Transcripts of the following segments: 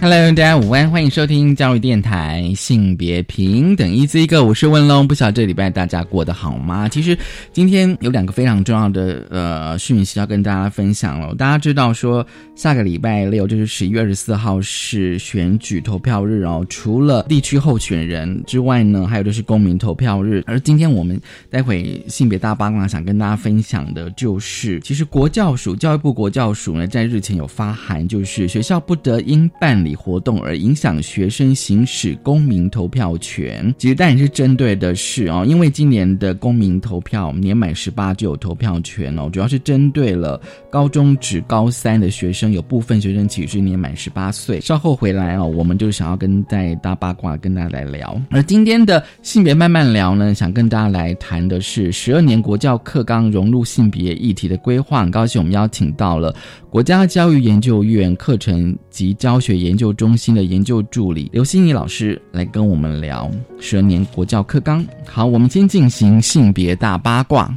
Hello，大家午安，欢迎收听教育电台性别平等一字一个，我是问龙。不晓得这礼拜大家过得好吗？其实今天有两个非常重要的呃讯息要跟大家分享了。大家知道说下个礼拜六就是十一月二十四号是选举投票日哦，除了地区候选人之外呢，还有就是公民投票日。而今天我们待会性别大八卦想跟大家分享的就是，其实国教署教育部国教署呢在日前有发函，就是学校不得因办理活动而影响学生行使公民投票权，其实当然是针对的是哦，因为今年的公民投票年满十八就有投票权哦，主要是针对了高中至高三的学生，有部分学生其实年满十八岁。稍后回来哦，我们就想要跟在大八卦跟大家来聊。而今天的性别慢慢聊呢，想跟大家来谈的是十二年国教课纲融入性别议题的规划。很高兴我们邀请到了国家教育研究院课程及教学研。研究中心的研究助理刘心怡老师来跟我们聊十二年国教课纲。好，我们先进行性别大八卦。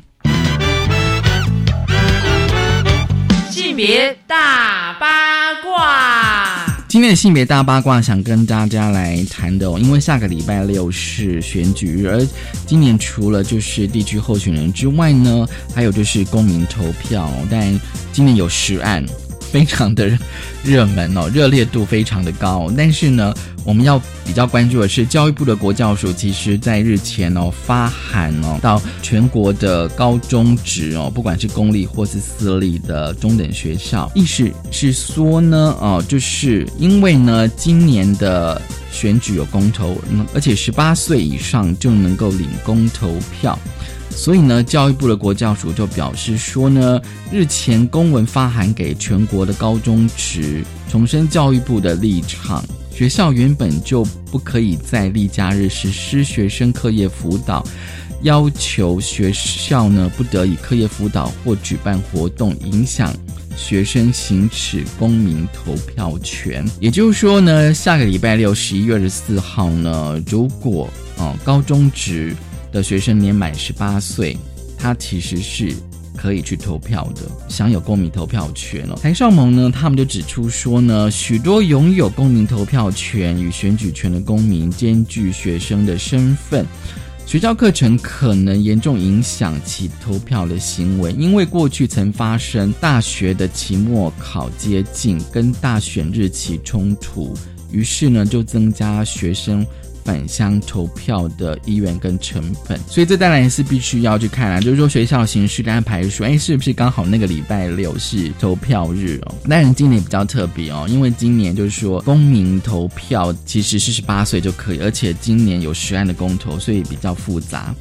性别大八卦，今天的性别大八卦想跟大家来谈的哦，因为下个礼拜六是选举日，而今年除了就是地区候选人之外呢，还有就是公民投票，但今年有十案。非常的热门哦，热烈度非常的高。但是呢，我们要比较关注的是，教育部的国教署其实在日前哦发函哦到全国的高中职哦，不管是公立或是私立的中等学校，意思是说呢，哦，就是因为呢，今年的选举有公投，而且十八岁以上就能够领公投票。所以呢，教育部的国教署就表示说呢，日前公文发函给全国的高中职，重申教育部的立场，学校原本就不可以在例假日实施学生课业辅导，要求学校呢不得以课业辅导或举办活动影响学生行使公民投票权。也就是说呢，下个礼拜六十一月二十四号呢，如果啊高中职。的学生年满十八岁，他其实是可以去投票的，享有公民投票权哦。台少盟呢，他们就指出说呢，许多拥有公民投票权与选举权的公民兼具学生的身份，学校课程可能严重影响其投票的行为，因为过去曾发生大学的期末考接近，跟大选日期冲突，于是呢就增加学生。返乡投票的意愿跟成本，所以这当然是必须要去看啦。就是说学校形式的安排说，哎，是不是刚好那个礼拜六是投票日哦？当然今年比较特别哦，因为今年就是说公民投票其实是十八岁就可以，而且今年有十案的公投，所以比较复杂。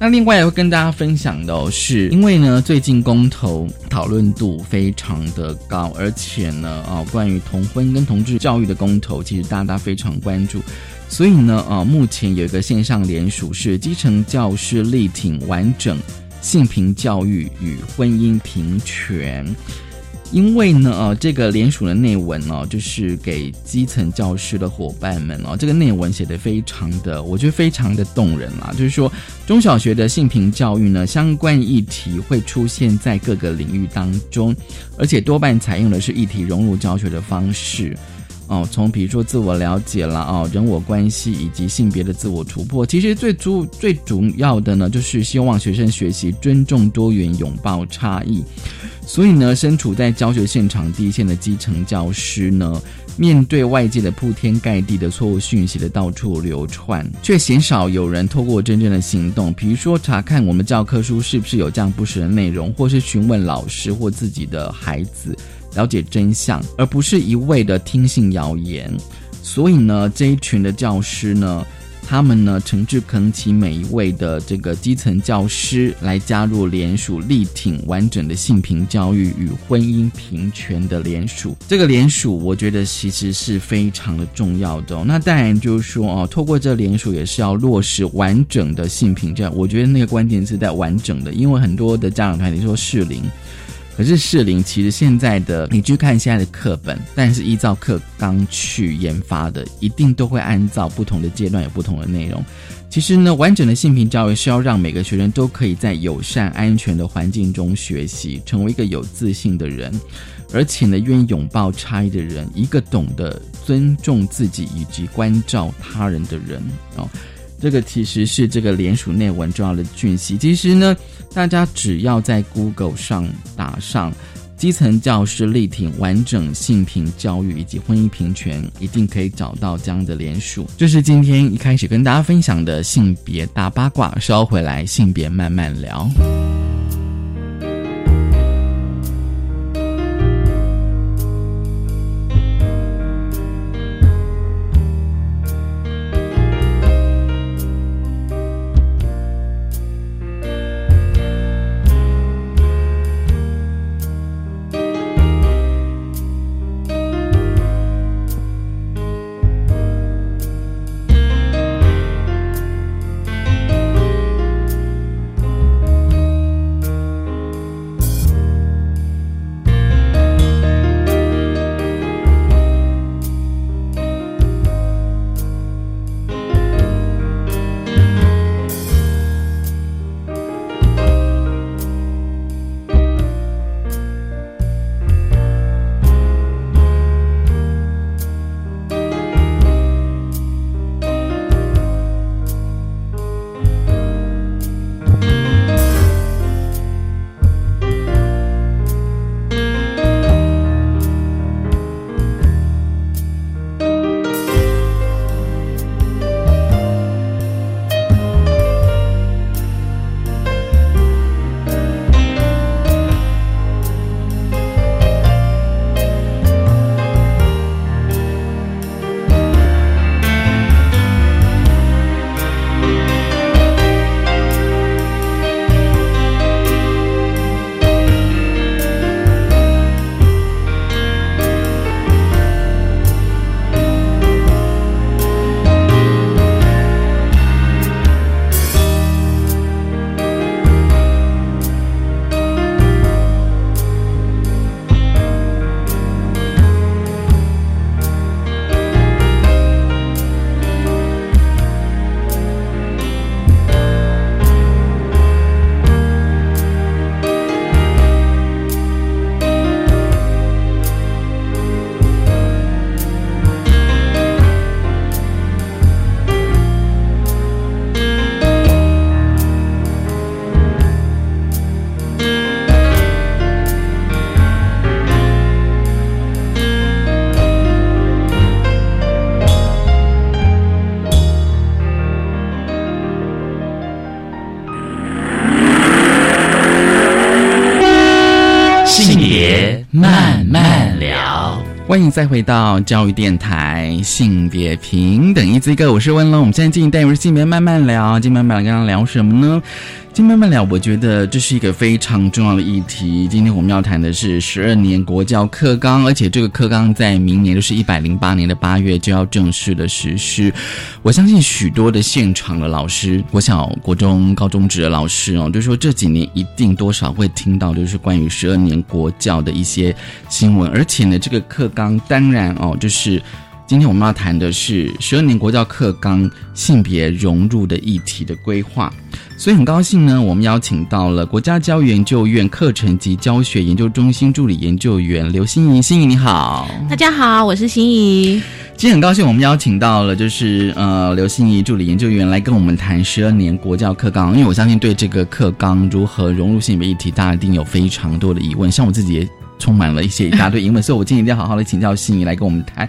那另外也会跟大家分享的，是因为呢最近公投讨论度非常的高，而且呢啊关于同婚跟同志教育的公投，其实大家非常关注。所以呢，呃，目前有一个线上联署是基层教师力挺完整性平教育与婚姻平权，因为呢，呃，这个联署的内文呢，就是给基层教师的伙伴们哦，这个内文写的非常的，我觉得非常的动人啊，就是说中小学的性平教育呢，相关议题会出现在各个领域当中，而且多半采用的是议题融入教学的方式。哦，从比如说自我了解了哦，人我关系以及性别的自我突破，其实最主最主要的呢，就是希望学生学习尊重多元、拥抱差异。所以呢，身处在教学现场第一线的基层教师呢，面对外界的铺天盖地的错误讯息的到处流窜，却鲜少有人透过真正的行动，比如说查看我们教科书是不是有这样不实的内容，或是询问老师或自己的孩子。了解真相，而不是一味的听信谣言。所以呢，这一群的教师呢，他们呢诚挚恳请每一位的这个基层教师来加入联署，力挺完整的性平教育与婚姻平权的联署。这个联署，我觉得其实是非常的重要的。那当然就是说哦，透过这联署也是要落实完整的性平教育。我觉得那个关键是在完整的，因为很多的家长团体说适龄。可是适龄其实现在的，你去看现在的课本，但是依照课纲去研发的，一定都会按照不同的阶段有不同的内容。其实呢，完整的性平教育是要让每个学生都可以在友善、安全的环境中学习，成为一个有自信的人，而且呢，愿意拥抱差异的人，一个懂得尊重自己以及关照他人的人哦。这个其实是这个联署内文重要的讯息。其实呢，大家只要在 Google 上打上“基层教师力挺完整性平教育以及婚姻平权”，一定可以找到这样的联署。这是今天一开始跟大家分享的性别大八卦，稍回来性别慢慢聊。欢迎再回到教育电台性别平等一字一个，我是温龙。我们现在进行单元性别慢慢聊，今天慢慢聊，刚刚聊什么呢？今天慢慢聊，我觉得这是一个非常重要的议题。今天我们要谈的是十二年国教课纲，而且这个课纲在明年就是一百零八年的八月就要正式的实施。我相信许多的现场的老师，国小、国中、高中职的老师哦，就是说这几年一定多少会听到，就是关于十二年国教的一些新闻。而且呢，这个课纲当然哦，就是今天我们要谈的是十二年国教课纲性别融入的议题的规划。所以很高兴呢，我们邀请到了国家教育研究院课程及教学研究中心助理研究员刘心怡。心怡你好，大家好，我是心怡。今天很高兴，我们邀请到了就是呃刘心怡助理研究员来跟我们谈十二年国教课纲。因为我相信对这个课纲如何融入性别议题，大家一定有非常多的疑问。像我自己也充满了一些一大堆英文，所以我今天一定要好好的请教心仪来跟我们谈。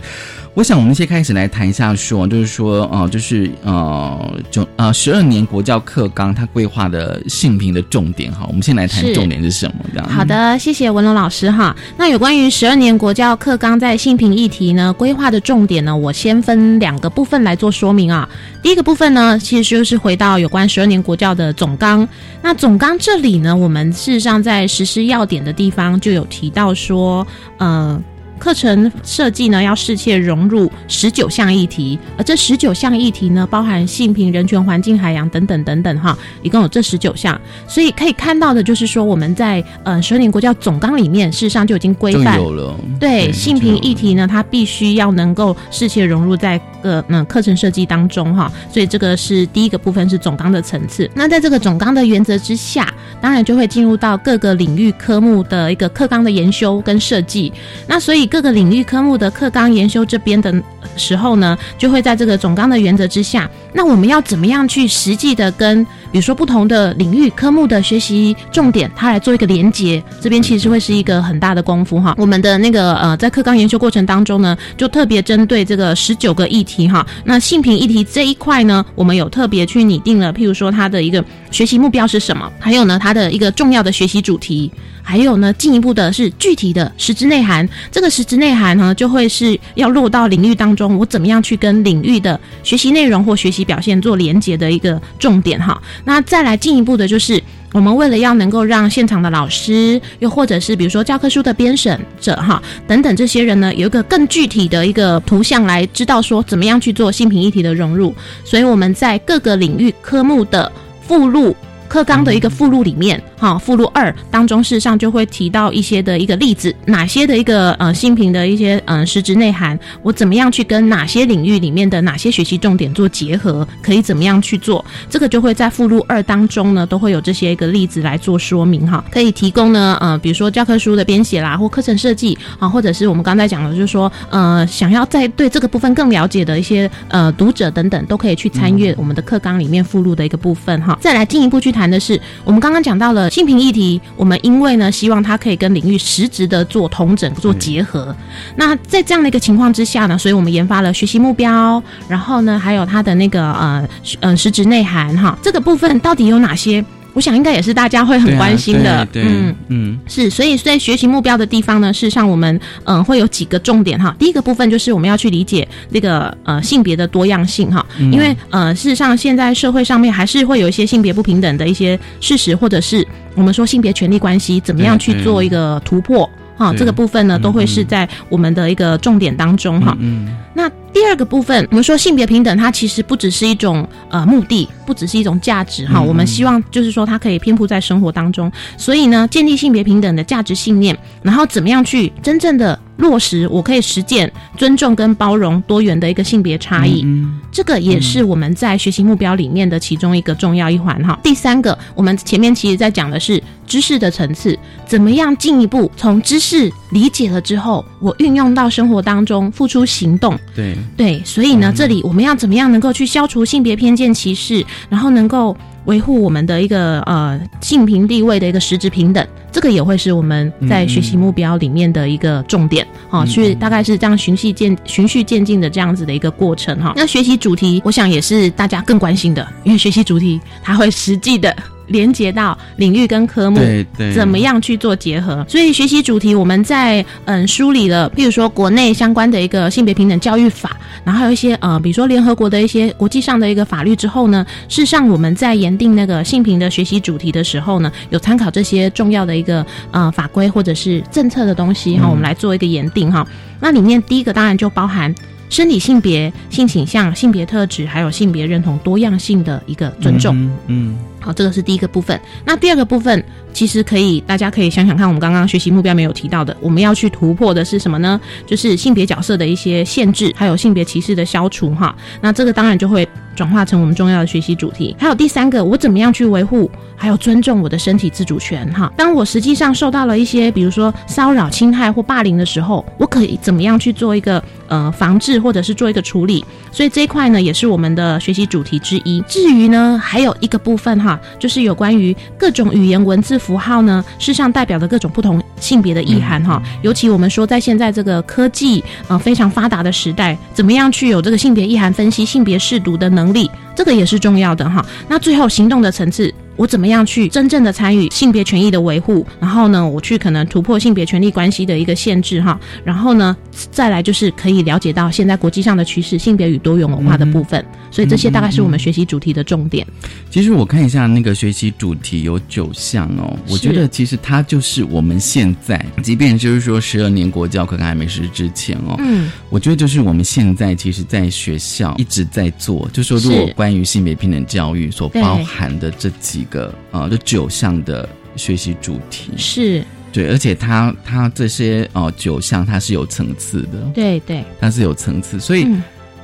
我想我们先开始来谈一下，说就是说，呃，就是呃，就呃十二年国教课纲它规划的性平的重点哈，我们先来谈重点是什么？这样好的，谢谢文龙老师哈。那有关于十二年国教课纲在性平议题呢规划的重点呢，我先分两个部分来做说明啊。第一个部分呢，其实就是回到有关十二年国教的总纲。那总纲这里呢，我们事实上在实施要点的地方就有提到说，呃。课程设计呢，要适切融入十九项议题，而这十九项议题呢，包含性平、人权、环境、海洋等等等等哈，一共有这十九项。所以可以看到的就是说，我们在呃十二年国教总纲里面，事实上就已经规范有了对性平议题呢，它必须要能够适切融入在个嗯课程设计当中哈，所以这个是第一个部分是总纲的层次。那在这个总纲的原则之下，当然就会进入到各个领域科目的一个课纲的研修跟设计。那所以各个领域科目的课纲研修这边的时候呢，就会在这个总纲的原则之下，那我们要怎么样去实际的跟比如说不同的领域科目的学习重点，它来做一个连接，这边其实会是一个很大的功夫哈。我们的那个呃，在课纲研修过程当中呢，就特别针对这个十九个议题哈，那性平议题这一块呢，我们有特别去拟定了，譬如说它的一个学习目标是什么，还有呢它的一个重要的学习主题。还有呢，进一步的是具体的实质内涵。这个实质内涵呢，就会是要落到领域当中，我怎么样去跟领域的学习内容或学习表现做连接的一个重点哈。那再来进一步的就是。我们为了要能够让现场的老师，又或者是比如说教科书的编审者哈等等这些人呢，有一个更具体的一个图像来知道说怎么样去做性平议题的融入。所以我们在各个领域科目的附录。课纲的一个附录里面，哈、附录二当中，事实上就会提到一些的一个例子，哪些的一个呃性平的一些嗯、呃、实质内涵，我怎么样去跟哪些领域里面的哪些学习重点做结合，可以怎么样去做，这个就会在附录二当中呢，都会有这些一个例子来做说明哈，可以提供呢呃，比如说教科书的编写啦，或课程设计啊，或者是我们刚才讲的，就是说呃，想要在对这个部分更了解的一些呃读者等等，都可以去参阅我们的课纲里面附录的一个部分哈，再来进一步去谈的是，我们刚刚讲到了性平议题，我们因为呢希望它可以跟领域实质的做同整、做结合。那在这样的一个情况之下呢，所以我们研发了学习目标，然后呢还有它的那个呃呃实质内涵哈，这个部分到底有哪些？我想应该也是大家会很关心的，对啊对对嗯。嗯是，所以在学习目标的地方呢，事实上我们嗯、呃会有几个重点哈。第一个部分就是我们要去理解那个呃性别的多样性哈，因为呃事实上现在社会上面还是会有一些性别不平等的一些事实，或者是我们说性别权利关系怎么样去做一个突破。哈，对这个部分呢，都会是在我们的一个重点当中哈。嗯那第二个部分，我们说性别平等，它其实不只是一种呃目的，不只是一种价值哈。嗯我们希望就是说它可以遍布在生活当中，所以呢，建立性别平等的价值信念，然后怎么样去真正的落实，我可以实践尊重跟包容多元的一个性别差异。嗯这个也是我们在学习目标里面的其中一个重要一环哈。第三个，我们前面其实在讲的是知识的层次，怎么样进一步从知识理解了之后，我运用到生活当中，付出行动。对，对，所以呢，这里我们要怎么样能够去消除性别偏见歧视，然后能够维护我们的一个呃性平地位的一个实质平等，这个也会是我们在学习目标里面的一个重点哈、嗯。去大概是这样循序渐循序渐进的这样子的一个过程哈、那学习主题，我想也是大家更关心的，因为学习主题它会实际的连接到领域跟科目，对对，怎么样去做结合？所以学习主题我们在嗯梳理了，譬如说国内相关的一个性别平等教育法，然后还有一些呃，比如说联合国的一些国际上的一个法律之后呢，事实上我们在研定那个性平的学习主题的时候呢，有参考这些重要的一个呃法规或者是政策的东西哈，嗯我们来做一个研定哈。那里面第一个当然就包含。生理性别、性倾向、性别特质，还有性别认同多样性的一个尊重。嗯嗯好，这个是第一个部分。那第二个部分，其实可以大家可以想想看，我们刚刚学习目标没有提到的，我们要去突破的是什么呢？就是性别角色的一些限制，还有性别歧视的消除哈。那这个当然就会转化成我们重要的学习主题。还有第三个，我怎么样去维护还有尊重我的身体自主权哈？当我实际上受到了一些，比如说骚扰、侵害或霸凌的时候，我可以怎么样去做一个呃防治或者是做一个处理？所以这一块呢，也是我们的学习主题之一。至于呢，还有一个部分哈，哈，就是有关于各种语言文字符号呢，事实上代表的各种不同性别的意涵哈。尤其我们说，在现在这个科技呃非常发达的时代，怎么样去有这个性别意涵分析、性别视读的能力，这个也是重要的哈。那最后行动的层次。我怎么样去真正的参与性别权益的维护？然后呢，我去可能突破性别权利关系的一个限制哈。然后呢，再来就是可以了解到现在国际上的趋势，性别与多元文化的部分。所以这些大概是我们学习主题的重点。其实我看一下那个学习主题有九项哦，我觉得其实它就是我们现在，即便就是说十二年国教课还没实施之前哦，嗯，我觉得就是我们现在其实，在学校一直在做，就说如果关于性别平等教育所包含的这几。个啊，就九项的学习主题是对，而且它它这些哦九项它是有层次的，对对，它是有层次，所以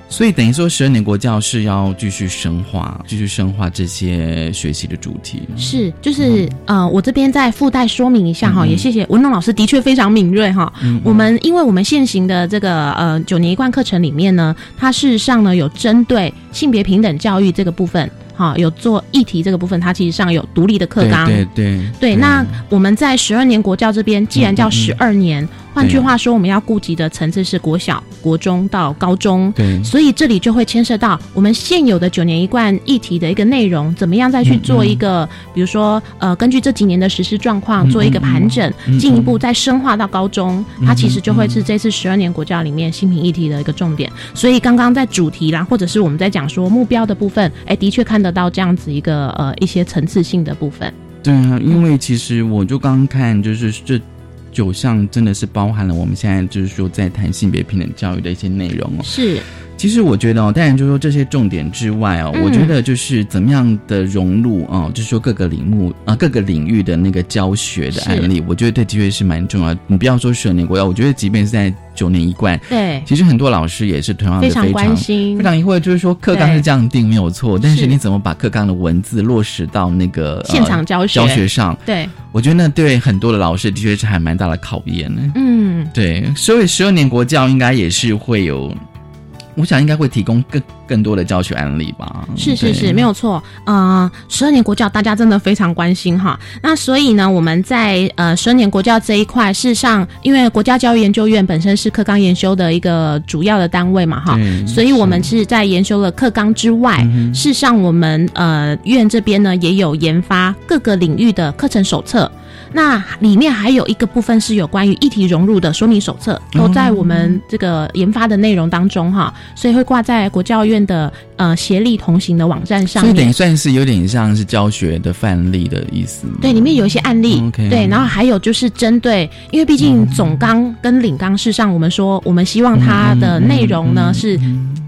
所以等于说十二年国教是要继续深化，继续深化这些学习的主题。是，就是呃，我这边再附带说明一下哈，也谢谢文龙老师，的确非常敏锐哈。我们因为我们现行的这个呃九年一贯课程里面呢，它事实上呢有针对性别平等教育这个部分。好，有做议题这个部分，它其实上有独立的课纲。对对对。那我们在十二年国教这边，既然叫十二年。换句话说，我们要顾及的层次是国小、国中到高中，对，所以这里就会牵涉到我们现有的九年一贯议题的一个内容，怎么样再去做一个，比如说，呃，根据这几年的实施状况做一个盘整，进一步再深化到高中，它其实就会是这次十二年国教里面新品议题的一个重点。所以刚刚在主题啦，或者是我们在讲说目标的部分，哎，的确看得到这样子一个呃一些层次性的部分。对啊，因为其实我就刚看就是这。九项真的是包含了我们现在就是说在谈性别平等教育的一些内容哦。是，其实我觉得哦，当然就是说这些重点之外哦，我觉得就是怎么样的融入哦，就是说各个领域啊各个领域的那个教学的案例，我觉得对的确是蛮重要。你不要说十年国教，我觉得即便是在九年一贯，对，其实很多老师也是同样的非常关心，非常疑惑，就是说课纲是这样定没有错，但是你怎么把课纲的文字落实到那个现场教学教学上？对。我觉得那对很多的老师的确是还蛮大的考验呢。嗯，对，所以十二年国教应该也是会有，我想应该会提供更更多的教学案例吧。是是是，没有错。呃，十二年国教大家真的非常关心哈。那所以呢，我们在呃十二年国教这一块，事实上，因为国家教育研究院本身是课纲研修的一个主要的单位嘛哈，所以我们是在研修了课纲之外，事实上我们呃院这边呢也有研发各个领域的课程手册。那里面还有一个部分是有关于议题融入的说明手册，都在我们这个研发的内容当中哈，所以会挂在国教院的呃协力同行的网站上面。所以等于算是有点像是教学的范例的意思。对，里面有一些案例。对，然后还有就是针对，因为毕竟总纲跟领纲事实上，我们说我们希望它的内容呢是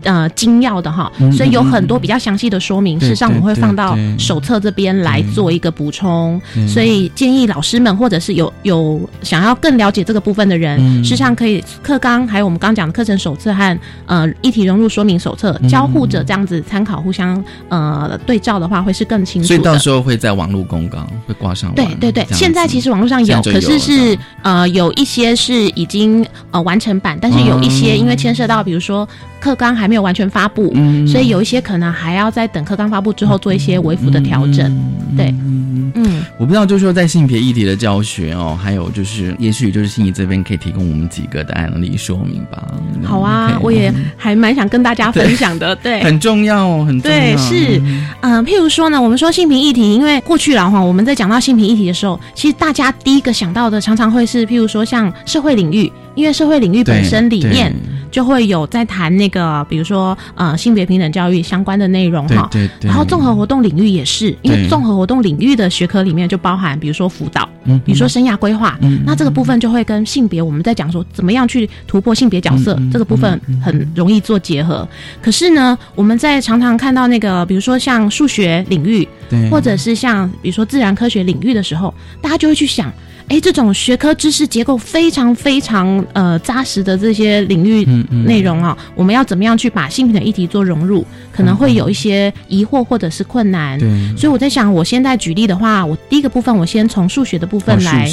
呃精要的哈，所以有很多比较详细的说明，事实上我们会放到手册这边来做一个补充。所以建议老师。们或者是有有想要更了解这个部分的人，事实上可以课纲还有我们刚讲的课程手册和呃一体融入说明手册交互着这样子参考，互相呃对照的话，会是更清楚。所以到时候会在网络公告会挂上。对对对，现在其实网络上有，可是是呃有一些是已经呃完成版，但是有一些因为牵涉到比如说课纲还没有完全发布，所以有一些可能还要在等课纲发布之后做一些微幅的调整。对，嗯，我不知道就是说在性别议题。的教学哦，还有就是，也许就是心仪这边可以提供我们几个的案例说明吧。好啊，我也还蛮想跟大家分享的。对，很重要哦，很重要。对，是，嗯，譬如说呢，我们说性平议题，因为过去了哈，我们在讲到性平议题的时候，其实大家第一个想到的常常会是，譬如说像社会领域，因为社会领域本身里面。就会有在谈那个，比如说呃性别平等教育相关的内容哈，对对。然后综合活动领域也是，因为综合活动领域的学科里面就包含，比如说辅导，嗯，比如说生涯规划，嗯，那这个部分就会跟性别我们在讲说怎么样去突破性别角色这个部分很容易做结合。可是呢，我们在常常看到那个，比如说像数学领域，对，或者是像比如说自然科学领域的时候，大家就会去想。哎，这种学科知识结构非常非常呃扎实的这些领域内容啊，我们要怎么样去把性平的议题做融入？可能会有一些疑惑或者是困难。对，所以我在想，我现在举例的话，我第一个部分我先从数学的部分来，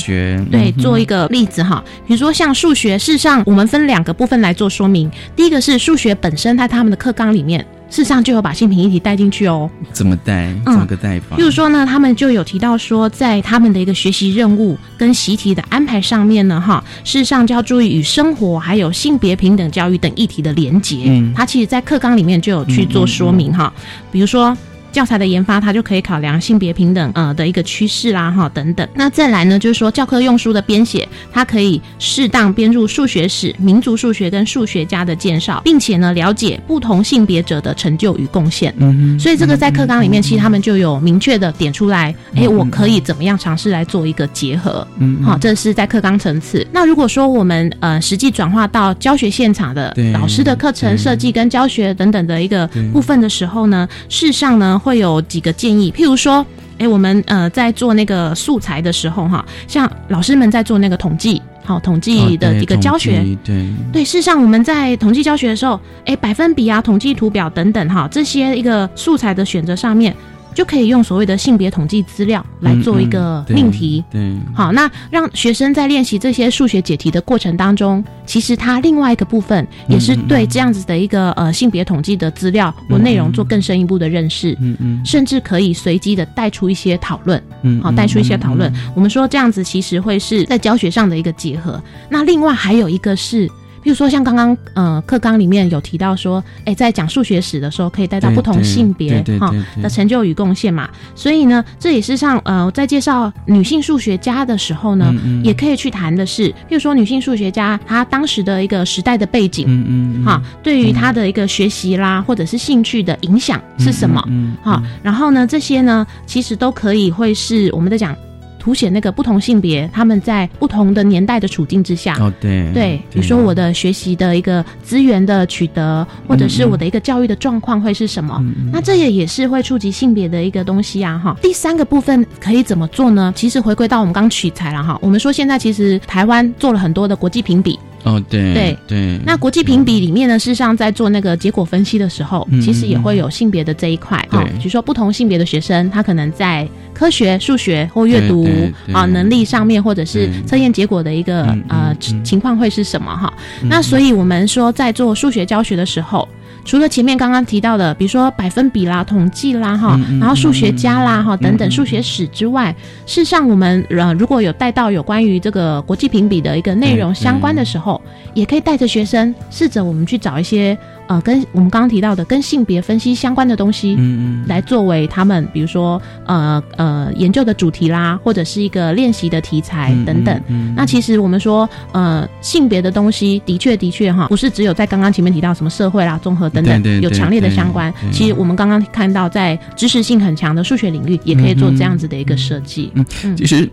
对，做一个例子哈。比如说像数学，事实上我们分两个部分来做说明。第一个是数学本身在他们的课纲里面。事实上就有把性平议题带进去哦。怎么带？怎么个带法？譬如说呢，他们就有提到说，在他们的一个学习任务跟习题的安排上面呢，哈，事实上就要注意与生活还有性别平等教育等议题的连结。嗯，他其实，在课纲里面就有去做说明哈，比如说。教材的研发，它就可以考量性别平等呃的一个趋势啦，哈等等。那再来呢，就是说教科用书的编写，它可以适当编入数学史、民族数学跟数学家的介绍，并且呢了解不同性别者的成就与贡献。嗯所以这个在课纲里面，其实他们就有明确的点出来，哎，我可以怎么样尝试来做一个结合？嗯。好，这是在课纲层次。那如果说我们呃实际转化到教学现场的老师的课程设计跟教学等等的一个部分的时候呢，事实上呢。会有几个建议，譬如说，哎，我们呃在做那个素材的时候，哈，像老师们在做那个统计，好统计的一个教学，对对，事实上我们在统计教学的时候，哎，百分比啊，统计图表等等，哈，这些一个素材的选择上面。就可以用所谓的性别统计资料来做一个命题。对，好，那让学生在练习这些数学解题的过程当中，其实他另外一个部分也是对这样子的一个呃性别统计的资料或内容做更深一步的认识。嗯嗯，甚至可以随机的带出一些讨论。嗯，好，带出一些讨论。我们说这样子其实会是在教学上的一个结合。那另外还有一个是。比如说，像刚刚呃课纲里面有提到说，哎，在讲数学史的时候，可以带到不同性别哈的成就与贡献嘛。所以呢，这也是上呃在介绍女性数学家的时候呢，也可以去谈的是，比如说女性数学家她当时的一个时代的背景，嗯嗯，哈，对于她的一个学习啦或者是兴趣的影响是什么？嗯，哈，然后呢，这些呢其实都可以会是我们在讲。凸显那个不同性别他们在不同的年代的处境之下，哦对对，比如说我的学习的一个资源的取得，或者是我的一个教育的状况会是什么？那这也也是会触及性别的一个东西啊哈。第三个部分可以怎么做呢？其实回归到我们刚取材了哈，我们说现在其实台湾做了很多的国际评比。哦，对对对，那国际评比里面呢，事实上在做那个结果分析的时候，其实也会有性别的这一块啊，比如说不同性别的学生，他可能在科学、数学或阅读啊能力上面，或者是测验结果的一个呃情况会是什么哈？那所以我们说在做数学教学的时候。除了前面刚刚提到的，比如说百分比啦、统计啦，哈，然后数学家啦，哈，等等数学史之外，事实上我们呃如果有带到有关于这个国际评比的一个内容相关的时候，也可以带着学生试着我们去找一些。呃，跟我们刚刚提到的跟性别分析相关的东西，嗯嗯，来作为他们比如说呃呃研究的主题啦，或者是一个练习的题材等等。那其实我们说呃性别的东西的确的确哈，不是只有在刚刚前面提到什么社会啦、综合等等有强烈的相关。其实我们刚刚看到在知识性很强的数学领域，也可以做这样子的一个设计。嗯，其实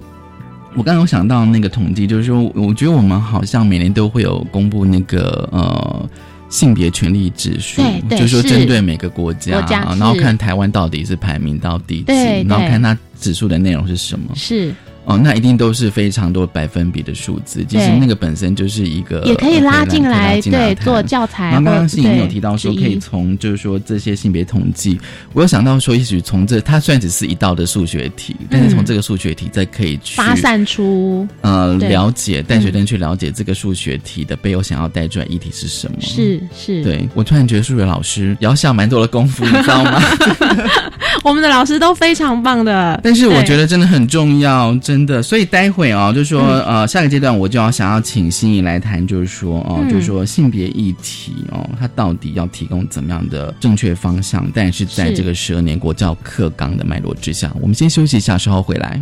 我刚刚有想到那个统计，就是说，我觉得我们好像每年都会有公布那个呃。性别权利指数，就是说针对每个国家，然后看台湾到底是排名到第几，然后看它指数的内容是什么。是。哦，那一定都是非常多百分比的数字，其实那个本身就是一个也可以拉进来，对，做教材。刚刚是已经有提到说，可以从就是说这些性别统计，我有想到说，也许从这，它虽然只是一道的数学题，但是从这个数学题再可以去发散出呃了解，带学生去了解这个数学题的背后想要带出来议题是什么。是是，对我突然觉得数学老师要下蛮多的功夫，你知道吗？我们的老师都非常棒的，但是我觉得真的很重要，真。的，所以待会啊，就是说，呃，下个阶段我就要想要请心仪来谈，就是说，哦，就是说性别议题哦，它到底要提供怎么样的正确方向？但是在这个十二年国教课纲的脉络之下，我们先休息一下，稍后回来。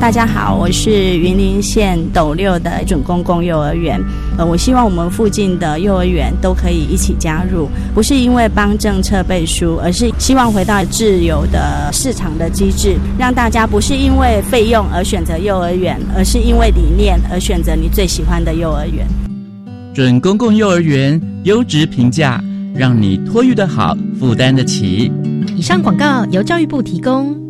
大家好，我是云林县斗六的准公共幼儿园。呃，我希望我们附近的幼儿园都可以一起加入，不是因为帮政策背书，而是希望回到自由的市场的机制，让大家不是因为费用而选择幼儿园，而是因为理念而选择你最喜欢的幼儿园。准公共幼儿园优质评价，让你托育的好，负担得起。以上广告由教育部提供。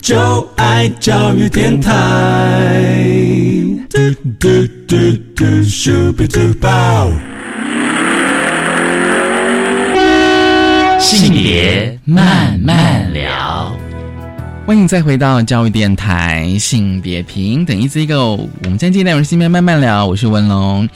就爱教育电台。性别慢慢聊，欢迎再回到教育电台，性别平等一字一个。我们今天内容是性别慢慢聊，我是文龙。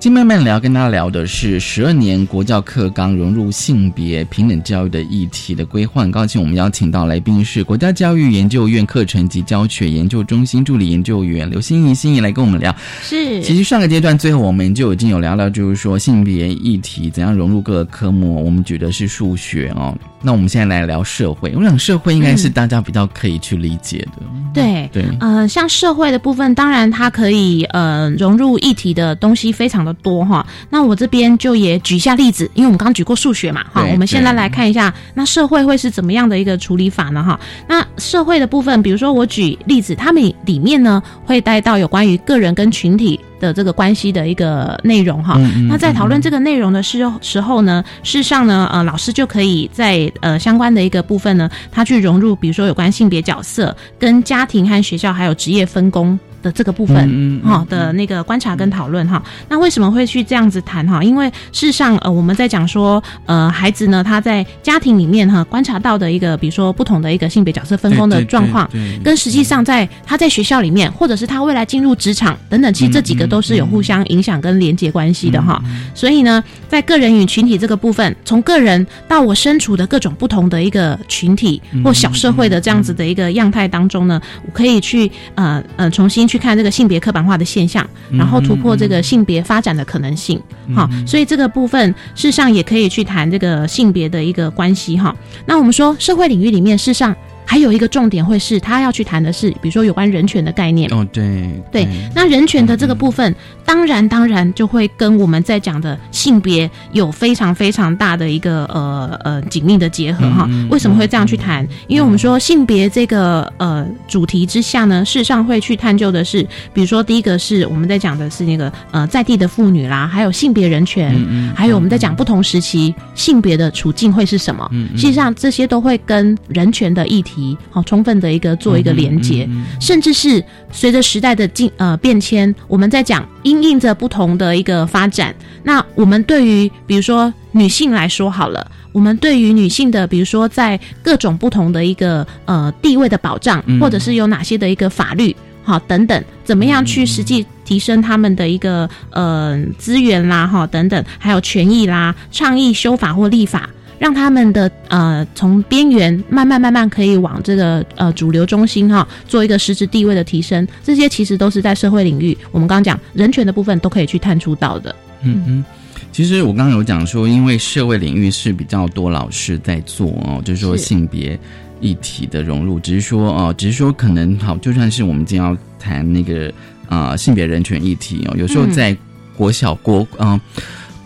今慢慢聊，跟大家聊的是十二年国教课纲融入性别平等教育的议题的规划。很高兴我们邀请到来宾是国家教育研究院课程及教学研究中心助理研究员刘心怡，心怡来跟我们聊。是，其实上个阶段最后我们就已经有聊到，就是说性别议题怎样融入各个科目。我们举的是数学哦，那我们现在来聊社会。我想社会应该是大家比较可以去理解的。对对，呃，像社会的部分，当然它可以呃融入议题的东西非常的多哈。那我这边就也举一下例子，因为我们刚刚举过数学嘛哈。我们现在来看一下，那社会会是怎么样的一个处理法呢哈？那社会的部分，比如说我举例子，他们里面呢会带到有关于个人跟群体的这个关系的一个内容哈。那在讨论这个内容的时时候呢，事实上呢，呃，老师就可以在呃相关的一个部分呢，他去融入，比如说有关性别角色、跟家庭和学校还有职业分工。的这个部分，哈的那个观察跟讨论哈，那为什么会去这样子谈哈？因为事实上，呃，我们在讲说，呃，孩子呢，他在家庭里面哈观察到的一个，比如说不同的一个性别角色分工的状况，跟实际上在他在学校里面，或者是他未来进入职场等等，其实这几个都是有互相影响跟连接关系的哈。所以呢，在个人与群体这个部分，从个人到我身处的各种不同的一个群体或小社会的这样子的一个样态当中呢，我可以去呃呃重新。去看这个性别刻板化的现象，然后突破这个性别发展的可能性，哈，所以这个部分事实上也可以去谈这个性别的一个关系，哈。那我们说社会领域里面，事实上。还有一个重点会是，他要去谈的是，比如说有关人权的概念。哦，对，对。那人权的这个部分，当然当然就会跟我们在讲的性别有非常非常大的一个呃呃紧密的结合哈。为什么会这样去谈？因为我们说性别这个呃主题之下呢，事实上会去探究的是，比如说第一个是我们在讲的是那个呃在地的妇女啦，还有性别人权，还有我们在讲不同时期性别的处境会是什么。实际上这些都会跟人权的议题。好，充分的一个做一个连接，甚至是随着时代的进呃变迁，我们在讲因应着不同的一个发展。那我们对于比如说女性来说好了，我们对于女性的比如说在各种不同的一个呃地位的保障，或者是有哪些的一个法律好等等，怎么样去实际。提升他们的一个呃资源啦哈等等，还有权益啦、倡议修法或立法。让他们的呃从边缘慢慢慢慢可以往这个呃主流中心哈做一个实质地位的提升，这些其实都是在社会领域，我们刚刚讲人权的部分都可以去探出到的。嗯嗯，其实我刚刚有讲说，因为社会领域是比较多老师在做哦，就是说性别议题的融入，只是说哦，只是说可能好，就算是我们今天要谈那个啊性别人权议题哦，有时候在国小国啊。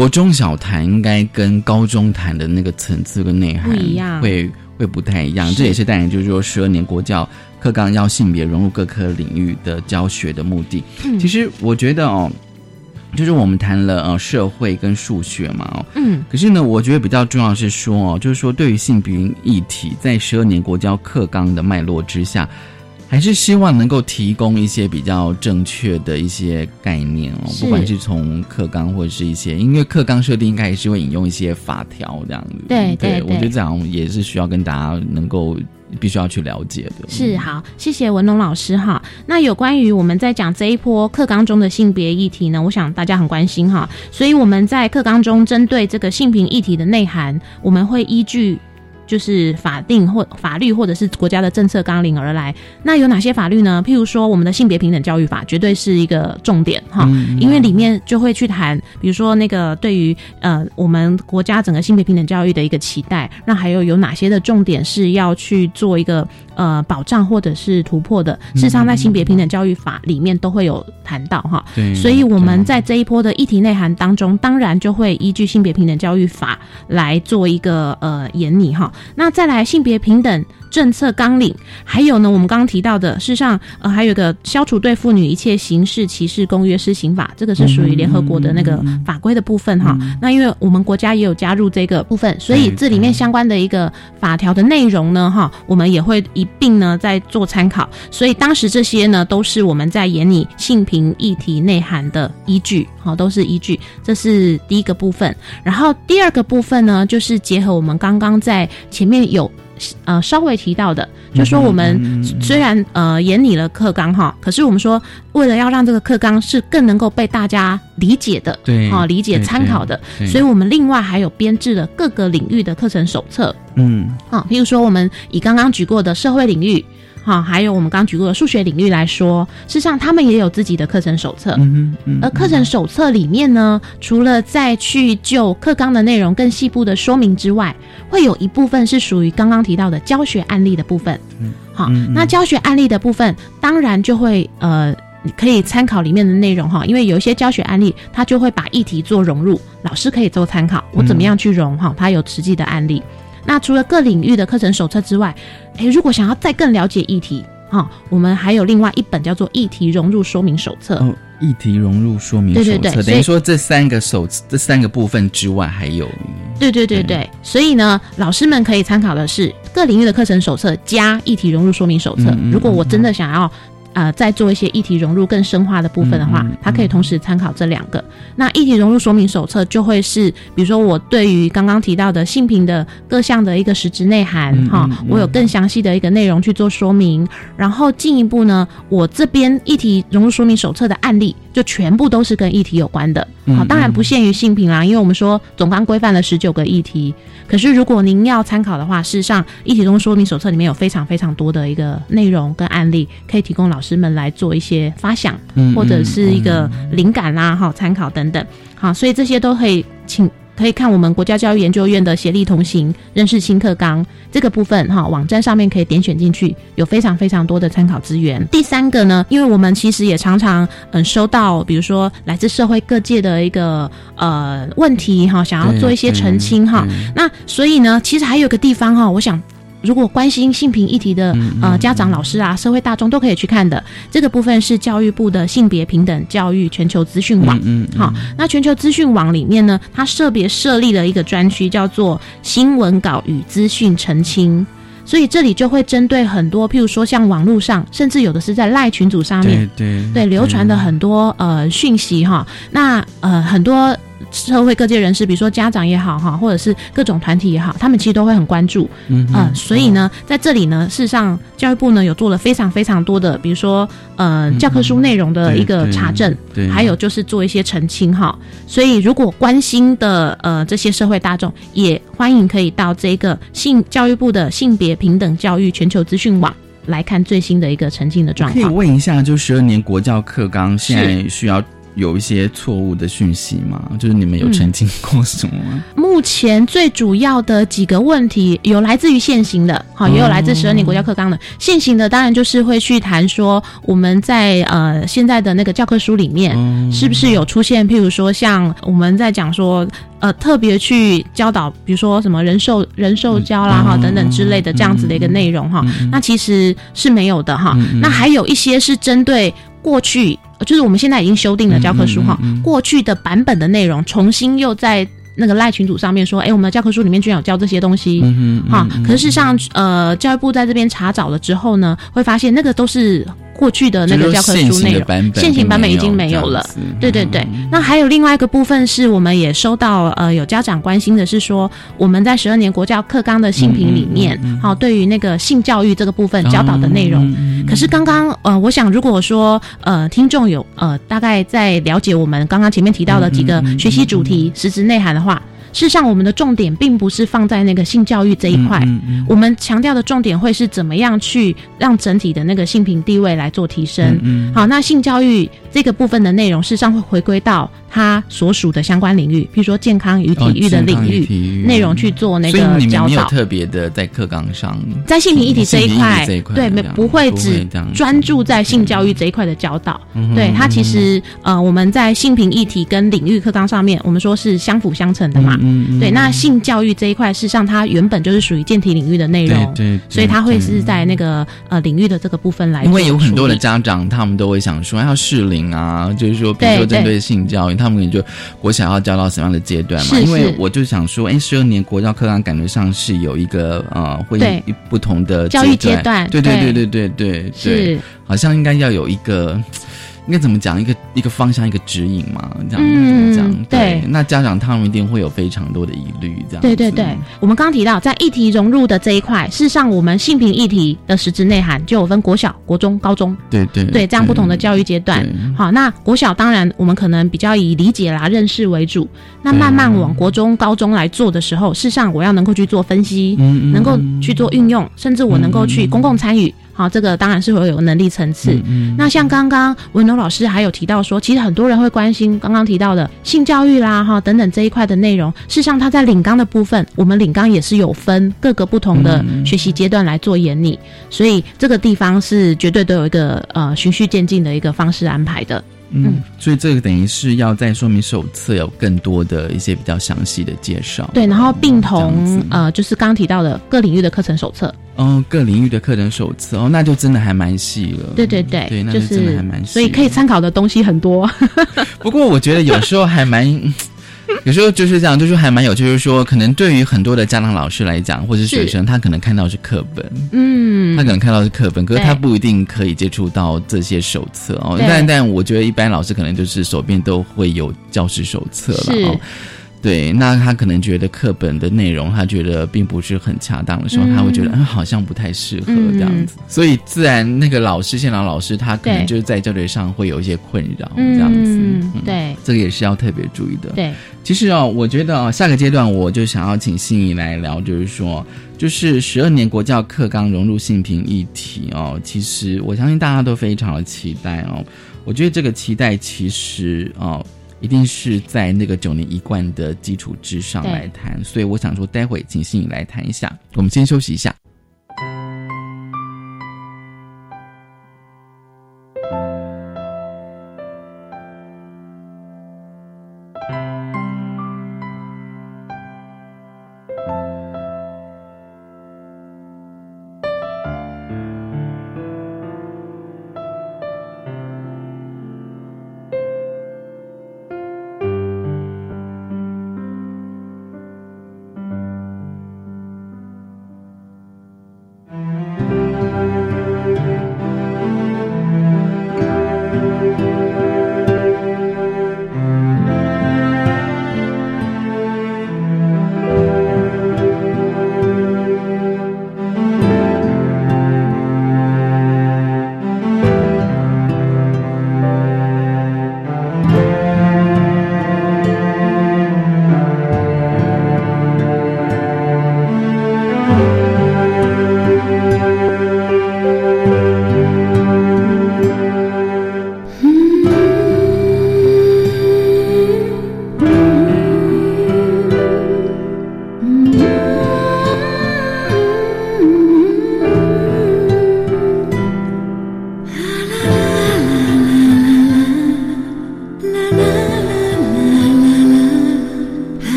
国中小谈应该跟高中谈的那个层次跟内涵不一样，会会不太一样。这也是当然，就是说十二年国教课纲要性别融入各科领域的教学的目的。其实我觉得哦，就是我们谈了呃社会跟数学嘛哦，嗯，可是呢，我觉得比较重要是说哦，就是说对于性别议题，在十二年国教课纲的脉络之下。还是希望能够提供一些比较正确的一些概念哦，不管是从课纲或者是一些，因为课纲设定应该也是会引用一些法条这样子。对对，我觉得这样也是需要跟大家能够必须要去了解的。是好，谢谢文龙老师哈。那有关于我们在讲这一波课纲中的性别议题呢，我想大家很关心哈，所以我们在课纲中针对这个性平议题的内涵，我们会依据。就是法定或法律或者是国家的政策纲领而来。那有哪些法律呢？譬如说，我们的性别平等教育法绝对是一个重点哈，因为里面就会去谈，比如说那个对于呃我们国家整个性别平等教育的一个期待。那还有有哪些的重点是要去做一个呃保障或者是突破的？事实上，在性别平等教育法里面都会有谈到哈。对，所以我们在这一波的议题内涵当中，当然就会依据性别平等教育法来做一个呃研拟哈。那再来性别平等政策纲领，还有呢，我们刚刚提到的，事实上，呃，还有个消除对妇女一切形式歧视公约施行法，这个是属于联合国的那个法规的部分哈。那因为我们国家也有加入这个部分，所以这里面相关的一个法条的内容呢，哈，我们也会一并呢在做参考。所以当时这些呢，都是我们在研拟性平议题内涵的依据，好，都是依据。这是第一个部分，然后第二个部分呢，就是结合我们刚刚在。前面有呃稍微提到的，就说我们虽然呃研拟了课纲哈，可是我们说为了要让这个课纲是更能够被大家理解的，对啊理解参考的，所以我们另外还有编制了各个领域的课程手册，嗯。啊，譬如说我们以刚刚举过的社会领域。好，还有我们刚举过的数学领域来说，事实上他们也有自己的课程手册。嗯嗯。而课程手册里面呢，除了再去就课纲的内容更细部的说明之外，会有一部分是属于刚刚提到的教学案例的部分。嗯。好，那教学案例的部分，当然就会呃，可以参考里面的内容哈，因为有一些教学案例，它就会把议题做融入，老师可以做参考，我怎么样去融哈，它有实际的案例。那除了各领域的课程手册之外，诶，如果想要再更了解议题，哈，我们还有另外一本叫做《议题融入说明手册》。哦，议题融入说明手册，对对对等于说这三个手这三个部分之外还有。对对对对，所以呢，老师们可以参考的是各领域的课程手册加议题融入说明手册。如果我真的想要。呃，再做一些议题融入更深化的部分的话，它可以同时参考这两个。那议题融入说明手册就会是，比如说我对于刚刚提到的性平的各项的一个实质内涵，哈，我有更详细的一个内容去做说明。然后进一步呢，我这边议题融入说明手册的案例。就全部都是跟议题有关的，好，当然不限于性平啦，因为我们说总纲规范了十九个议题。可是如果您要参考的话，事实上议题中说明手册里面有非常非常多的一个内容跟案例，可以提供老师们来做一些发想，或者是一个灵感啦，哈，参考等等。好，所以这些都可以请。可以看我们国家教育研究院的协力同行认识新课纲这个部分哈，网站上面可以点选进去，有非常非常多的参考资源。第三个呢，因为我们其实也常常嗯收到，比如说来自社会各界的一个呃问题哈，想要做一些澄清哈，那所以呢，其实还有个地方哈，我想。如果关心性平议题的呃家长、老师啊，社会大众都可以去看的。这个部分是教育部的性别平等教育全球资讯网。嗯，好，那全球资讯网里面呢，它特别设立了一个专区，叫做新闻稿与资讯澄清。所以这里就会针对很多，譬如说像网络上，甚至有的是在赖群组上面，对对流传的很多呃讯息哈。那呃很多。社会各界人士，比如说家长也好哈，或者是各种团体也好，他们其实都会很关注。嗯所以呢，在这里呢，事实上教育部呢有做了非常非常多的，比如说呃教科书内容的一个查证，对还有就是做一些澄清哈。所以如果关心的呃这些社会大众，也欢迎可以到这个性教育部的性别平等教育全球资讯网来看最新的一个澄清的状可以。问一下，就十二年国教课纲现在需要有一些错误的讯息吗？就是你们有澄清过什么吗？目前最主要的几个问题有来自于现行的，好，也有来自十二年国教课纲的。现行的当然就是会去谈说我们在呃现在的那个教科书里面，是不是有出现，譬如说像我们在讲说。呃，特别去教导，比如说什么人兽人兽交啦哈、等等之类的这样子的一个内容哈，那其实是没有的哈。那还有一些是针对过去，呃就是我们现在已经修订了教科书哈，过去的版本的内容重新又在那个赖群组上面说，哎，我们的教科书里面居然有教这些东西，嗯哈、可是事实上，呃，教育部在这边查找了之后呢，会发现那个都是过去的那个教科书内容，的版本现行版本已经没有了。对对对，那还有另外一个部分是我们也收到呃有家长关心的是说，我们在十二年国教课纲的性评里面，好、对于那个性教育这个部分教导的内容，可是刚刚呃，我想如果说呃听众有呃大概在了解我们刚刚前面提到的几个学习主题、实质内涵的话。事实上，我们的重点并不是放在那个性教育这一块，我们强调的重点会是怎么样去让整体的那个性平地位来做提升。嗯好，那性教育这个部分的内容，事实上会回归到它所属的相关领域，比如说健康与体育的领域、内容去做那个你们没有教导。特别的在课纲上，在性平议题这一块，对，没不会不会只专注在性教育这一块的教导。嗯对它其实呃，我们在性平议题跟领域课纲上面，我们说是相辅相成的嘛。对，那性教育这一块，事实上它原本就是属于健体领域的内容，对对对所以它会是在那个呃领域的这个部分来因为有很多的家长，他们都会想说要适龄啊，就是说，比如说针对。对性教育，他们就我想要教到什么样的阶段嘛？因为我就想说，哎，十二年国教课纲感觉上是有一个呃，会不同的教育阶段，对对对对。对对对，好像应该要有一个。应该怎么讲？一个一个方向，一个指引嘛，这样、嗯怎么讲？对那家长他们一定会有非常多的疑虑，这样。对对对，我们刚刚提到在议题融入的这一块，事实上我们性平议题的实质内涵就有分国小、国中、高中，对对对这样不同的教育阶段。好，那国小当然我们可能比较以理解啦、认识为主，那慢慢往国中、高中来做的时候，事实上我要能够去做分析，嗯嗯能够去做运用，甚至我能够去公共参与。好，这个当然是会有能力层次。嗯那像刚刚文龙老师还有提到说，其实很多人会关心刚刚提到的性教育啦，哈等等这一块的内容。事实上，它在领纲的部分，我们领纲也是有分各个不同的学习阶段来做演拟，所以这个地方是绝对都有一个呃循序渐进的一个方式安排的。嗯，所以这个等于是要在说明手册有更多的一些比较详细的介绍。对，然后并同呃，就是刚刚提到的各领域的课程手册。哦，各领域的课程手册哦，那就真的还蛮细了。对对对，对，那就真的还蛮细。所以可以参考的东西很多。不过我觉得有时候还蛮。有时候就是这样，就是还蛮有趣，就是说，可能对于很多的家长、老师来讲，或是学生，他可能看到是课本，嗯，他可能看到是课本，可是他不一定可以接触到这些手册哦。但但我觉得一般老师可能就是手边都会有教师手册了是。哦。对，那他可能觉得课本的内容，他觉得并不是很恰当的时候，嗯他会觉得嗯。好像不太适合嗯。这样子，所以自然那个老师现场老师他可能就是在教学上会有一些困扰这样子。嗯，对。这个也是要特别注意的。对，其实哦，我觉得哦，下个阶段我就想要请心怡来聊，就是说，就是十二年国教课纲融入性平议题哦。其实我相信大家都非常的期待哦。我觉得这个期待其实哦，一定是在那个九年一贯的基础之上来谈。所以我想说，待会请心怡来谈一下。我们先休息一下。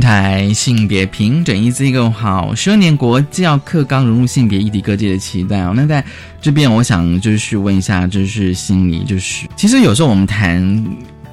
电台性别平等，一字一个好。十二年国教课纲融入性别议题各界的期待哦。那在这边，我想就是问一下，就是心里就是，其实有时候我们谈。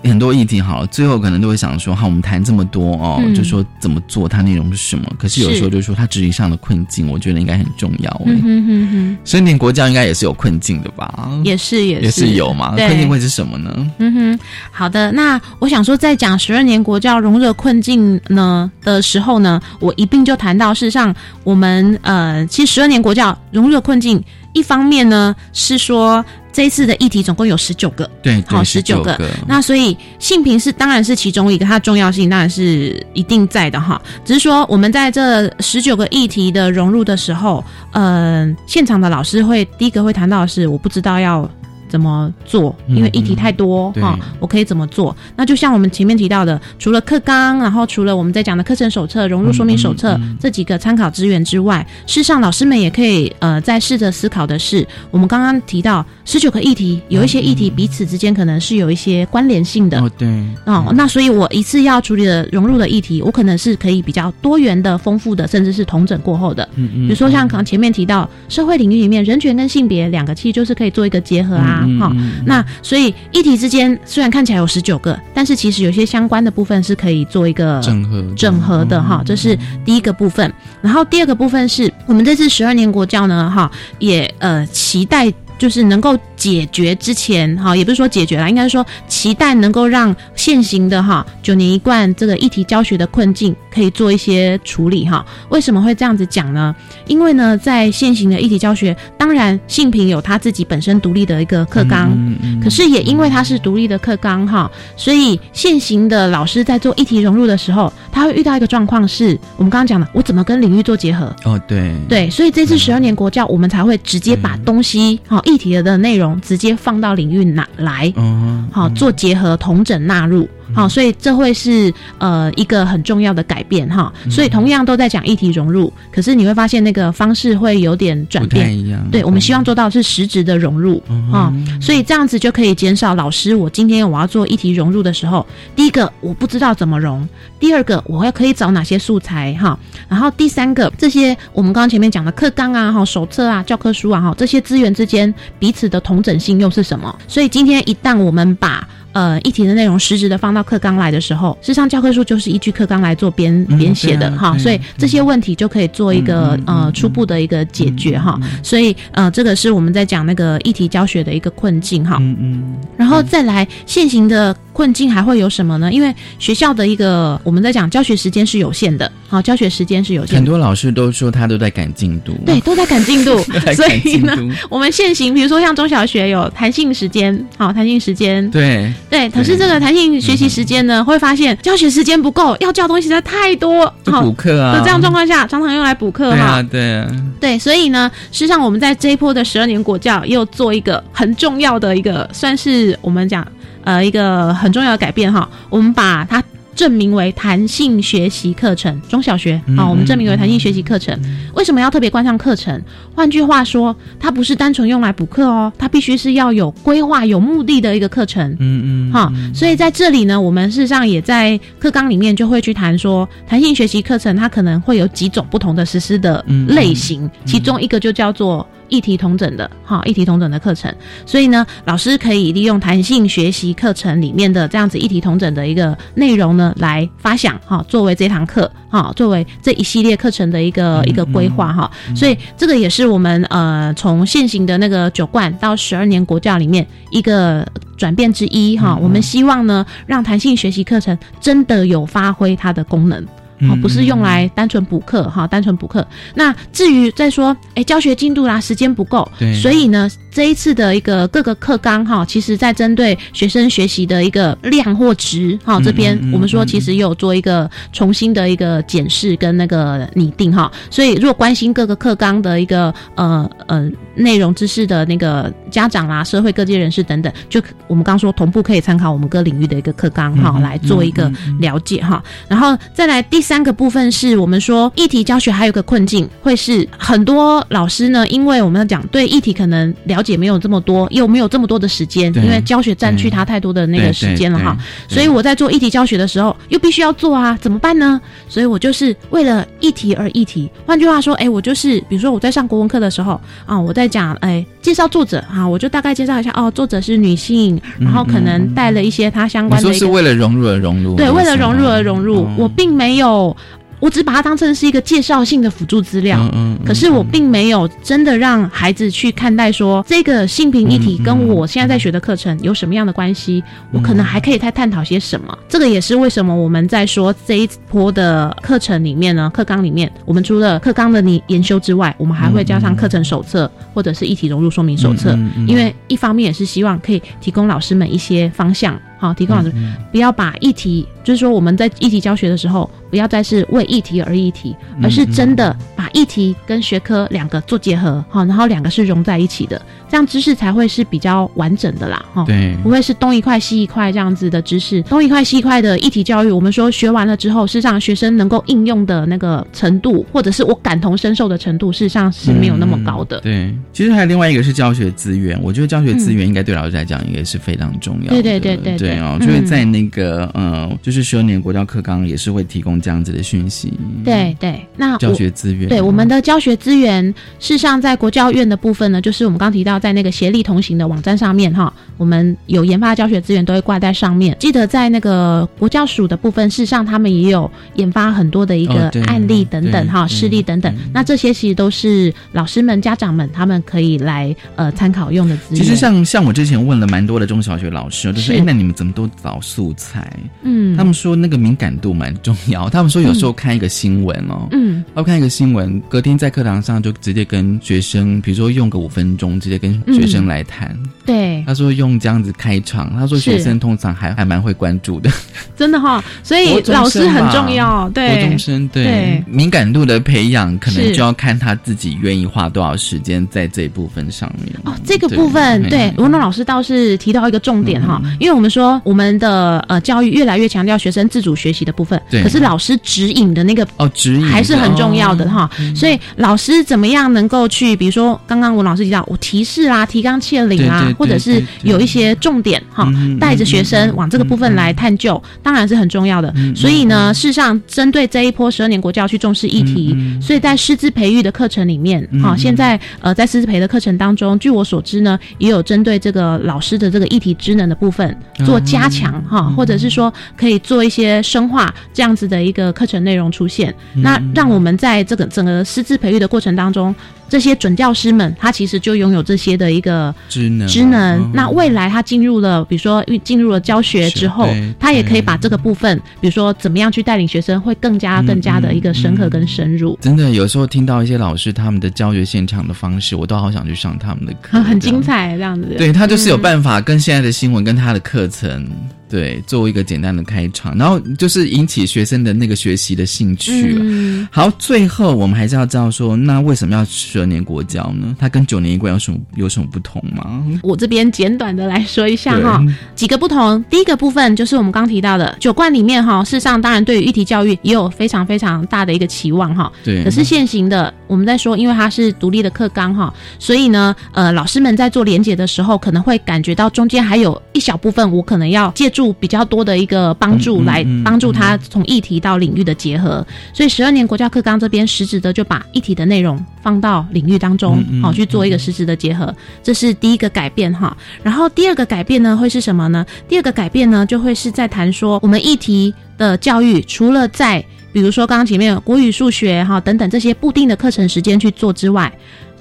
很多议题好，最后可能都会想说，好，我们谈这么多哦，嗯就说怎么做，它内容是什么？可是有时候是就说它执行上的困境，我觉得应该很重要。哎、嗯哼哼哼，所以念国教应该也是有困境的吧？也是也是也是有嘛？对困境会是什么呢？嗯哼，好的。那我想说，在讲十二年国教融入困境呢的时候呢，我一并就谈到，事实上我们呃，其实十二年国教融入困境，一方面呢是说这一次的议题总共有十九个，对，好十九个个。那所以性平是当然是其中一个，它的重要性当然是一定在的哈。只是说我们在这十九个议题的融入的时候，呃，现场的老师会第一个会谈到的是，我不知道要。怎么做？因为议题太多嗯哈、对我可以怎么做？那就像我们前面提到的，除了课纲，然后除了我们在讲的课程手册、融入说明手册、嗯这几个参考资源之外，事实上老师们也可以呃再试着思考的是，我们刚刚提到十九个议题，有一些议题彼此之间可能是有一些关联性的。哦，对，哦，那所以我一次要处理的融入的议题，我可能是可以比较多元的、丰富的，甚至是同整过后的。嗯嗯比如说像刚前面提到社会领域里面，人权跟性别两个其实就是可以做一个结合啊，哈、那所以议题之间虽然看起来有十九个，但是其实有些相关的部分是可以做一个整合整合的哈，这是第一个部分。然后第二个部分是我们这次十二年国教呢，哈，也呃期待。就是能够解决之前哈，也不是说解决了，应该是说期待能够让现行的哈九年一贯这个议题教学的困境可以做一些处理哈。为什么会这样子讲呢？因为呢，在现行的议题教学，当然性平有他自己本身独立的一个课纲，嗯嗯可是也因为它是独立的课纲哈，所以现行的老师在做议题融入的时候，他会遇到一个状况是，我们刚刚讲的，我怎么跟领域做结合？哦，对，对，所以这次十二年国教，我们才会直接把东西好议题的内容直接放到领域哪来，嗯，好做结合、同整纳入。好，所以这会是呃一个很重要的改变哈。所以同样都在讲议题融入，可是你会发现那个方式会有点转变。一样。对，我们希望做到是实质的融入啊、所以这样子就可以减少老师我今天我要做议题融入的时候，第一个我不知道怎么融，第二个我要可以找哪些素材哈，然后第三个这些我们刚刚前面讲的课纲啊、哈手册啊、教科书啊哈这些资源之间彼此的同整性又是什么？所以今天一旦我们把呃议题的内容实质的放到课纲来的时候，事实上教科书就是依据课纲来做编嗯编写的哈，所以这些问题就可以做一个呃初步的一个解决哈。所以呃这个是我们在讲那个议题教学的一个困境哈。嗯嗯，然后再来现行的困境还会有什么呢？因为学校的一个我们在讲教学时间是有限的，好，教学时间是有限的。很多老师都说他都在赶进度，对，都在赶进度 所以呢，我们现行，比如说像中小学有弹性时间，好，弹性时间，对，对，可是这个弹性学习时间呢，会发现教学时间不够，要教东西实在太多，好补课啊的这样状况下，常常用来补课哈。对啊，对，所以呢，事实上我们在这一波的十二年国教又做一个很重要的一个，算是我们讲呃一个很重要的改变哈，我们把它。证明为弹性学习课程，中小学嗯啊、我们证明为弹性学习课程。为什么要特别关上课程？换句话说，它不是单纯用来补课哦，它必须是要有规划、有目的的一个课程。嗯嗯，哈，所以在这里呢，我们事实上也在课纲里面就会去谈说，弹性学习课程它可能会有几种不同的实施的嗯类型，其中一个就叫做。议题同整的哈，一题同整的课程，所以呢，老师可以利用弹性学习课程里面的这样子一题同整的一个内容呢，来发想哈，作为这堂课哈，作为这一系列课程的一个一个规划哈，所以这个也是我们呃从现行的那个九冠到十二年国教里面一个转变之一哈，我们希望呢让弹性学习课程真的有发挥它的功能。哦，不是用来单纯补课哈，单纯补课。那至于再说，哎，教学进度啦，时间不够，所以呢，这一次的一个各个课纲哈，其实在针对学生学习的一个量或值哈，这边我们说其实也有做一个重新的一个检视跟那个拟定哈。所以如果关心各个课纲的一个呃呃内容知识的那个家长啦、社会各界人士等等，就我们刚说同步可以参考我们各领域的一个课纲哈，嗯来做一个了解哈。然后再来第三个部分是我们说议题教学还有个困境，会是很多老师呢，因为我们要讲对议题可能了解。解没有这么多，又没有这么多的时间，因为教学占据他太多的那个时间了哈。所以我在做议题教学的时候，又必须要做啊，怎么办呢？所以我就是为了议题而议题。换句话说，哎，我就是比如说我在上国文课的时候啊，我在讲哎介绍作者啊，我就大概介绍一下哦，作者是女性，然后可能带了一些她相关的一个为了融入而融入，对，为了融入而融入，哦我并没有。我只把它当成是一个介绍性的辅助资料，嗯嗯嗯可是我并没有真的让孩子去看待说这个性平议题跟我现在在学的课程有什么样的关系，我可能还可以再探讨些什么。这个也是为什么我们在说这一波的课程里面呢，课纲里面，我们除了课纲的你研修之外，我们还会加上课程手册或者是一体融入说明手册，因为一方面也是希望可以提供老师们一些方向。好，提供老师不要把议题，就是说我们在议题教学的时候，不要再是为议题而议题，而是真的把议题跟学科两个做结合，好，然后两个是融在一起的，这样知识才会是比较完整的啦，哈。对不会是东一块西一块这样子的知识，东一块西一块的议题教育，我们说学完了之后，事实上学生能够应用的那个程度，或者是我感同身受的程度，事实上是没有那么高的。对，其实还有另外一个是教学资源，我觉得教学资源应该对老师来讲应该是非常重要的。对对对对对对哦，嗯就是在那个呃，就是十二年国教课纲也是会提供这样子的讯息。对对，那教学资源，对我们的教学资源，事实上在国教院的部分呢，就是我们刚提到在那个协力同行的网站上面哈，我们有研发教学资源都会挂在上面。记得在那个国教署的部分，事实上他们也有研发很多的一个案例等等对哈，事例等等。那这些其实都是老师们、家长们他们可以来呃参考用的资源。其实像像我之前问了蛮多的中小学老师，就是是哎，那你们怎么都找素材？嗯。他们说那个敏感度蛮重要。他们说有时候看一个新闻哦，嗯。要看一个新闻，隔天在课堂上就直接跟学生，比如说用个五分钟，直接跟学生来谈。对，他说用这样子开场，他说学生通常还还蛮会关注的。真的哈，所以老师很重要，国对中，生对。对。敏感度的培养，可能就要看他自己愿意花多少时间在这一部分上面。哦，这个部分对。文龙老师倒是提到一个重点哈，嗯。因为我们说我们的呃教育越来越强调学生自主学习的部分，对。可是老师指引的那个哦，指引还是很重要的哈。嗯。所以老师怎么样能够去，比如说刚刚文老师提到，我提示啦、提纲挈领啦或者是有一些重点哈嗯，带着学生往这个部分来探究，当然是很重要的。嗯所以呢，事实上针对这一波十二年国教去重视议题，所以在师资培育的课程里面，嗯哈，现在呃在师资培的课程当中，据我所知呢，也有针对这个老师的这个议题职能的部分做加强哈，或者是说可以做一些深化这样子的一个课程内容出现，那让我们在这个整个师资培育的过程当中，这些准教师们他其实就拥有这些的一个职能职能嗯。那未来他进入了，比如说进入了教学之后，他也可以把这个部分，比如说怎么样去带领学生，会更加更加的一个深刻跟深入。真的有时候听到一些老师他们的教学现场的方式，我都好想去上他们的课，很精彩，这样子。对他就是有办法跟现在的新闻跟他的课程。对，作为一个简单的开场，然后就是引起学生的那个学习的兴趣了。嗯，好，最后我们还是要知道说，那为什么要十二年国教呢？它跟九年一贯有什么有什么不同吗？我这边简短的来说一下哈，几个不同。第一个部分就是我们刚提到的九贯里面哈，事实上当然对于议题教育也有非常非常大的一个期望哈。对可是现行的我们在说，因为它是独立的课纲哈，所以呢，呃，老师们在做连结的时候，可能会感觉到中间还有一小部分，我可能要借助比较多的一个帮助来嗯帮助他从议题到领域的结合。所以十二年国教课纲这边实质的就把议题的内容放到领域当中，好、去做一个实质的结合，这是第一个改变哈。然后第二个改变呢会是什么呢？第二个改变呢就会是在谈说我们议题的教育，除了在比如说刚刚前面国语、数学哈等等这些固定的课程时间去做之外。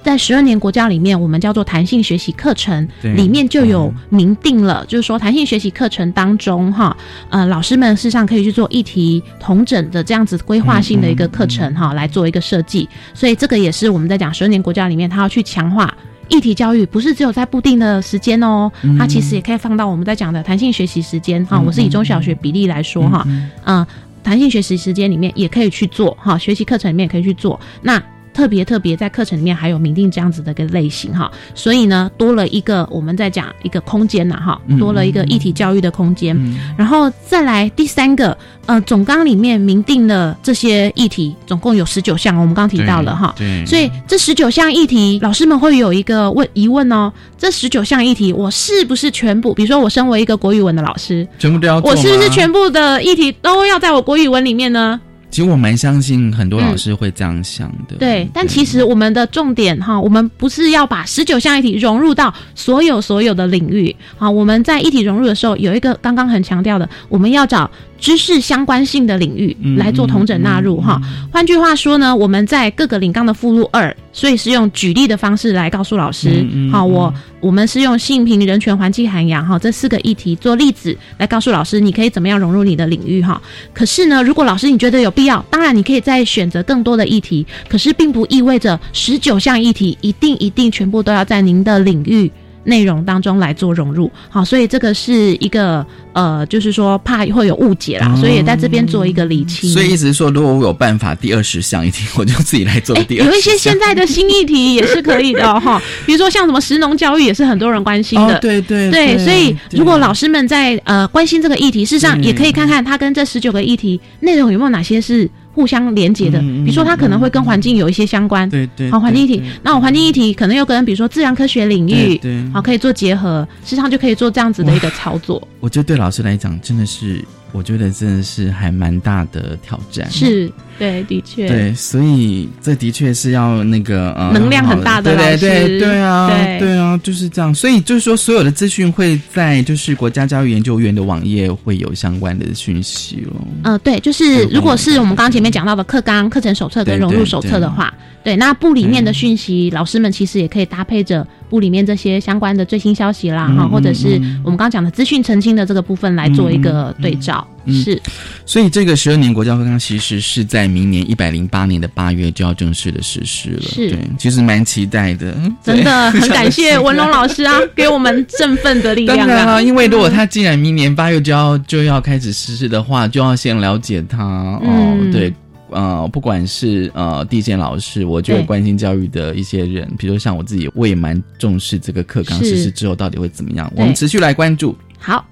在十二年国教里面，我们叫做弹性学习课程，里面就有明定了，就是说弹性学习课程当中，哈，呃，老师们事实上可以去做议题同整的这样子规划性的一个课程，哈，来做一个设计。所以这个也是我们在讲十二年国教里面，它要去强化。议题教育不是只有在固定的时间哦，它其实也可以放到我们在讲的弹性学习时间哈。我是以中小学比例来说哈，嗯，弹性学习时间里面也可以去做哈，学习课程里面也可以去做。那特别特别在课程里面还有明定这样子的一个类型哈，所以呢多了一个我们在讲一个空间呐哈，多了一个议题教育的空间，然后再来第三个，呃，总纲里面明定了这些议题，总共有十九项，我们刚提到了哈，对，所以这十九项议题，老师们会有一个问疑问哦，这十九项议题我是不是全部？比如说我身为一个国语文的老师，全部都要，我是不是全部的议题都要在我国语文里面呢？其实我蛮相信很多老师会这样想的，对。但其实我们的重点哈，我们不是要把十九项一体融入到所有所有的领域好，我们在一体融入的时候，有一个刚刚很强调的，我们要找知识相关性的领域来做同整纳入哈。换句话说呢，我们在各个领纲的附录二，所以是用举例的方式来告诉老师，好，我我们是用性平、人权、环境、涵养哈这四个议题做例子来告诉老师，你可以怎么样融入你的领域哈。可是呢，如果老师你觉得有必要，当然你可以再选择更多的议题，可是并不意味着十九项议题一定一定全部都要在您的领域内容当中来做融入。好，所以这个是一个呃，就是说怕会有误解啦，所以也在这边做一个理清。所以意思是说，如果我有办法第二十项议题，我就自己来做第二。有一些现在的新议题也是可以的 哈，比如说像什么食农教育也是很多人关心的。对对对，所以如果老师们在呃关心这个议题，事实上也可以看看它跟这十九个议题内容有没有哪些是。互相连接的，比如说它可能会跟环境有一些相关，对对，好环境议题，那我环境议题可能又跟比如说自然科学领域，对，好可以做结合，实际上就可以做这样子的一个操作。我觉得对老师来讲，真的是，我觉得真的是还蛮大的挑战。是，对，的确，对，所以这的确是要那个呃能量很大的老师，对对对啊，对啊，就是这样。所以就是说，所有的资讯会在就是国家教育研究院的网页会有相关的讯息哦。嗯，对，就是如果是我们刚刚前面讲到的课纲、课程手册跟融入手册的话，对，那部里面的讯息，老师们其实也可以搭配着部里面这些相关的最新消息啦，哈，或者是我们刚刚讲的资讯澄清的这个部分来做一个对照。是，所以这个十二年国教课纲其实是在明年一百零八年的八月就要正式的实施了。是，对，其实蛮期待的，真的 很感谢文龙老师啊，给我们振奋的力量。当然了，因为如果他既然明年八月就要就要开始实施的话，就要先了解他哦。对，呃，不管是呃地线老师，我觉得关心教育的一些人，比如像我自己，我也蛮重视这个课纲实施之后到底会怎么样。我们持续来关注。好，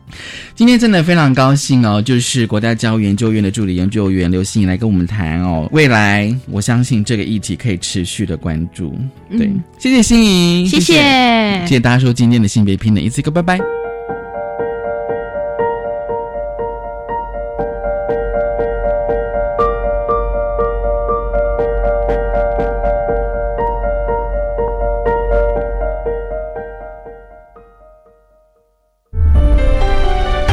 今天真的非常高兴哦，就是国家教育研究院的助理研究员刘欣怡来跟我们谈哦，未来我相信这个议题可以持续的关注。对，谢谢欣怡，谢谢，谢谢大家收今天的性别平等，一次一个拜拜。